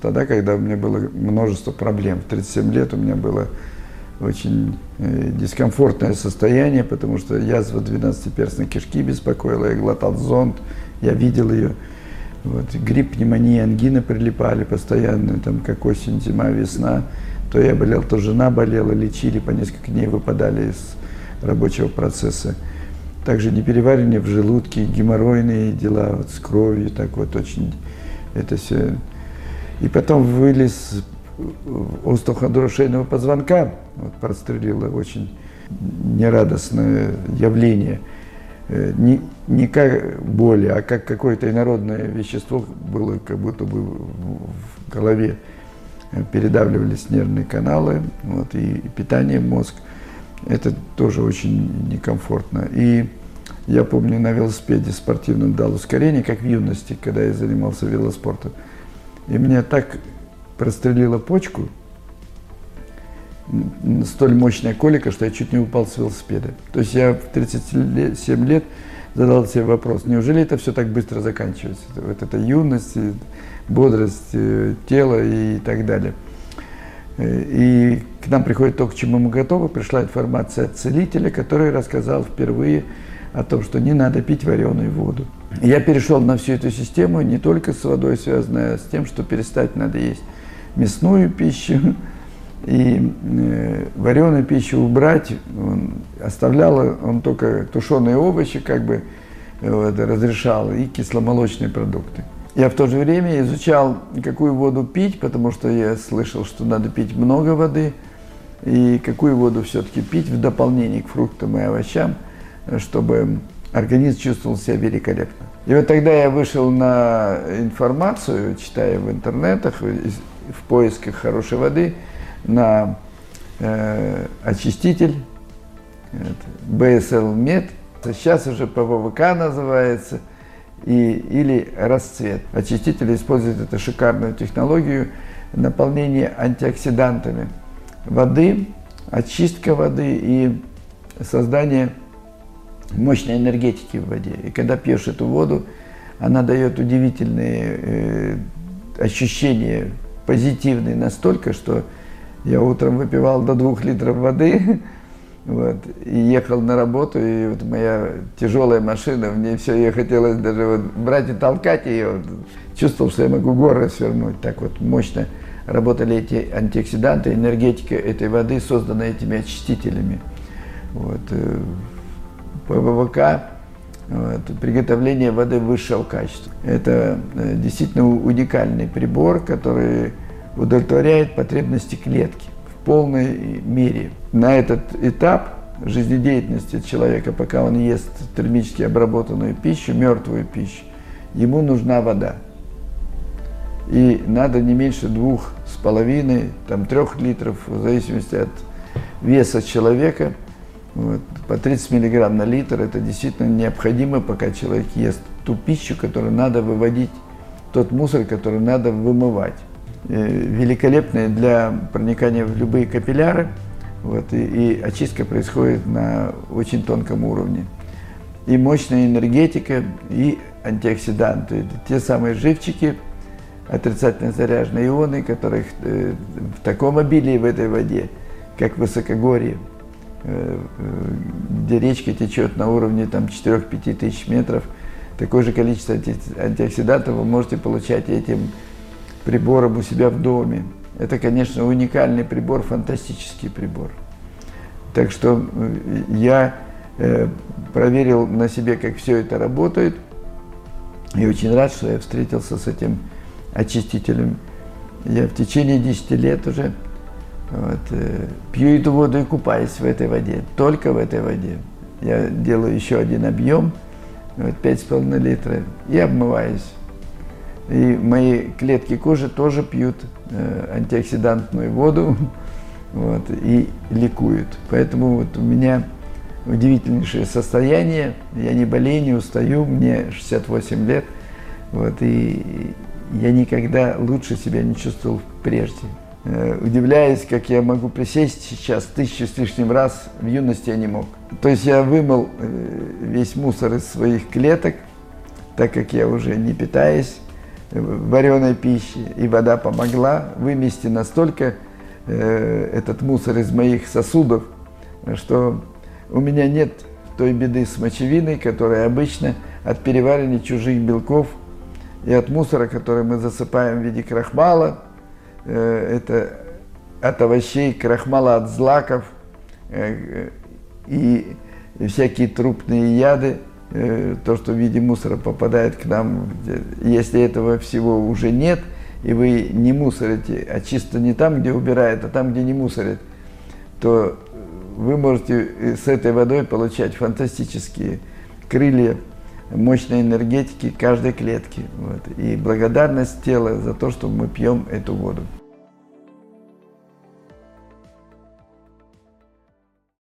Тогда, когда у меня было множество проблем, в 37 лет у меня было очень э, дискомфортное состояние, потому что язва 12-перстной кишки беспокоила, я глотал зонд, я видел ее. Вот, грипп, пневмония, ангина прилипали постоянно, там, как осень, зима, весна. То я болел, то жена болела, лечили, по несколько дней выпадали из рабочего процесса. Также непереваривание в желудке, геморройные дела вот, с кровью, так вот очень это все. И потом вылез остеохондроз шейного позвонка, вот, прострелило очень нерадостное явление. Э, не, не как боли, а как какое-то инородное вещество было как будто бы в голове. Передавливались нервные каналы вот, и питание мозг. Это тоже очень некомфортно. И я помню, на велосипеде спортивном дал ускорение, как в юности, когда я занимался велоспортом. И мне так прострелила почку, столь мощная колика, что я чуть не упал с велосипеда. То есть я в 37 лет задал себе вопрос, неужели это все так быстро заканчивается? Вот эта юность, бодрость э, тела и так далее. Э, и к нам приходит то, к чему мы готовы. Пришла информация от целителя, который рассказал впервые о том, что не надо пить вареную воду. Я перешел на всю эту систему, не только с водой связанная, а с тем, что перестать надо есть мясную пищу и э, вареную пищу убрать. Он оставлял он только тушеные овощи, как бы вот, разрешал, и кисломолочные продукты. Я в то же время изучал, какую воду пить, потому что я слышал, что надо пить много воды, и какую воду все-таки пить в дополнение к фруктам и овощам, чтобы организм чувствовал себя великолепно. И вот тогда я вышел на информацию, читая в интернетах, в поисках хорошей воды, на э, очиститель BSL Med, сейчас уже ПВВК называется, и, или расцвет. Очиститель использует эту шикарную технологию наполнения антиоксидантами воды, очистка воды и создание мощной энергетики в воде. И когда пьешь эту воду, она дает удивительные э, ощущения, позитивные настолько, что я утром выпивал до двух литров воды, вот, и ехал на работу, и вот моя тяжелая машина, мне все, ее хотелось даже вот брать и толкать ее. Чувствовал, что я могу горы свернуть. Так вот мощно работали эти антиоксиданты, энергетика этой воды, созданная этими очистителями. Вот. ПВВК приготовление воды высшего качества. Это э, действительно уникальный прибор, который удовлетворяет потребности клетки в полной мере. На этот этап жизнедеятельности человека, пока он ест термически обработанную пищу, мертвую пищу, ему нужна вода. И надо не меньше двух с половиной, там трех литров, в зависимости от веса человека – вот, по 30 миллиграмм на литр это действительно необходимо, пока человек ест ту пищу, которую надо выводить, тот мусор, который надо вымывать. Э, великолепные для проникания в любые капилляры, вот, и, и очистка происходит на очень тонком уровне. И мощная энергетика, и антиоксиданты. Это те самые живчики, отрицательно заряженные ионы, которых э, в таком обилии в этой воде, как высокогорье – Э, э, где речка течет на уровне там, 4-5 тысяч метров, такое же количество антиоксидантов вы можете получать этим прибором у себя в доме. Это, конечно, уникальный прибор, фантастический прибор. Так что э, я проверил на себе, как все это работает, и очень рад, что я встретился с этим очистителем. Я в течение 10 лет уже вот, э, пью эту воду и купаюсь в этой воде, только в этой воде. Я делаю еще один объем, вот, 5,5 литра, и обмываюсь. И мои клетки кожи тоже пьют э, антиоксидантную воду вот, и ликуют. Поэтому вот у меня удивительнейшее состояние, я не болею, не устаю, мне 68 лет, вот, и я никогда лучше себя не чувствовал прежде. Э, удивляясь, как я могу присесть сейчас тысячу с лишним раз, в юности я не мог. То есть я вымыл э, весь мусор из своих клеток, так как я уже не питаюсь вареной пищи, и вода помогла вымести настолько э, этот мусор из моих сосудов, что у меня нет той беды с мочевиной, которая обычно от переваривания чужих белков и от мусора, который мы засыпаем в виде крахмала, э, это от овощей, крахмала от злаков э, и всякие трупные яды, э, то, что в виде мусора попадает к нам, если этого всего уже нет, и вы не мусорите, а чисто не там, где убирает, а там, где не мусорит, то вы можете с этой водой получать фантастические крылья мощной энергетики каждой клетки. Вот. И благодарность тела за то, что мы пьем эту воду.